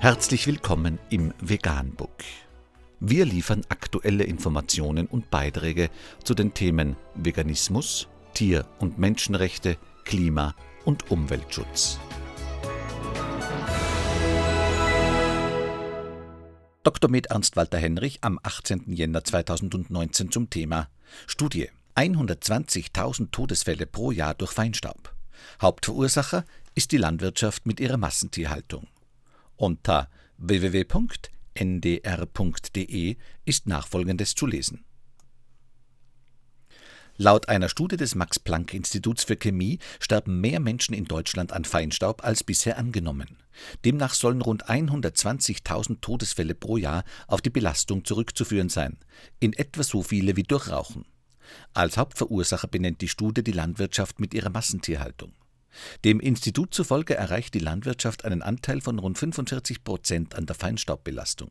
Herzlich willkommen im Veganbook. Wir liefern aktuelle Informationen und Beiträge zu den Themen Veganismus, Tier- und Menschenrechte, Klima- und Umweltschutz. Dr. Med Ernst Walter Henrich am 18. Jänner 2019 zum Thema Studie 120.000 Todesfälle pro Jahr durch Feinstaub. Hauptverursacher ist die Landwirtschaft mit ihrer Massentierhaltung. Unter www.ndr.de ist nachfolgendes zu lesen. Laut einer Studie des Max-Planck-Instituts für Chemie sterben mehr Menschen in Deutschland an Feinstaub als bisher angenommen. Demnach sollen rund 120.000 Todesfälle pro Jahr auf die Belastung zurückzuführen sein, in etwa so viele wie durch Rauchen. Als Hauptverursacher benennt die Studie die Landwirtschaft mit ihrer Massentierhaltung. Dem Institut zufolge erreicht die Landwirtschaft einen Anteil von rund 45 Prozent an der Feinstaubbelastung.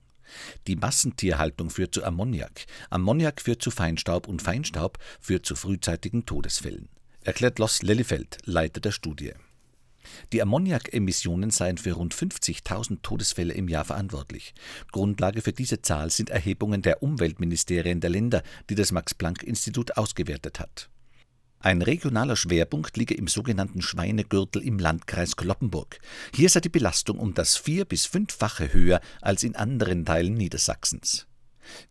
Die Massentierhaltung führt zu Ammoniak, Ammoniak führt zu Feinstaub und Feinstaub führt zu frühzeitigen Todesfällen, erklärt Los Lellifeld, Leiter der Studie. Die Ammoniakemissionen seien für rund 50.000 Todesfälle im Jahr verantwortlich. Grundlage für diese Zahl sind Erhebungen der Umweltministerien der Länder, die das Max-Planck-Institut ausgewertet hat. Ein regionaler Schwerpunkt liege im sogenannten Schweinegürtel im Landkreis Kloppenburg. Hier sei die Belastung um das vier- bis fünffache höher als in anderen Teilen Niedersachsens.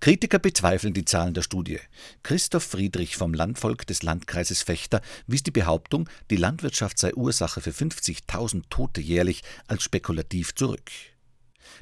Kritiker bezweifeln die Zahlen der Studie. Christoph Friedrich vom Landvolk des Landkreises Fechter wies die Behauptung, die Landwirtschaft sei Ursache für 50.000 Tote jährlich, als spekulativ zurück.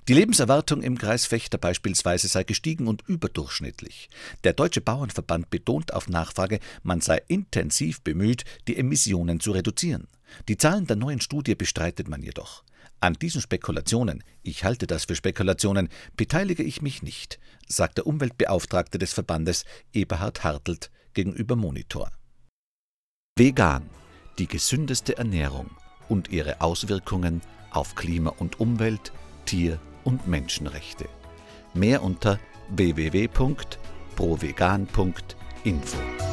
Die Lebenserwartung im Kreis Fechter beispielsweise sei gestiegen und überdurchschnittlich. Der Deutsche Bauernverband betont auf Nachfrage, man sei intensiv bemüht, die Emissionen zu reduzieren. Die Zahlen der neuen Studie bestreitet man jedoch. An diesen Spekulationen, ich halte das für Spekulationen, beteilige ich mich nicht, sagt der Umweltbeauftragte des Verbandes Eberhard Hartelt gegenüber Monitor. Vegan, die gesündeste Ernährung und ihre Auswirkungen auf Klima und Umwelt, Tier- und Menschenrechte. Mehr unter www.provegan.info.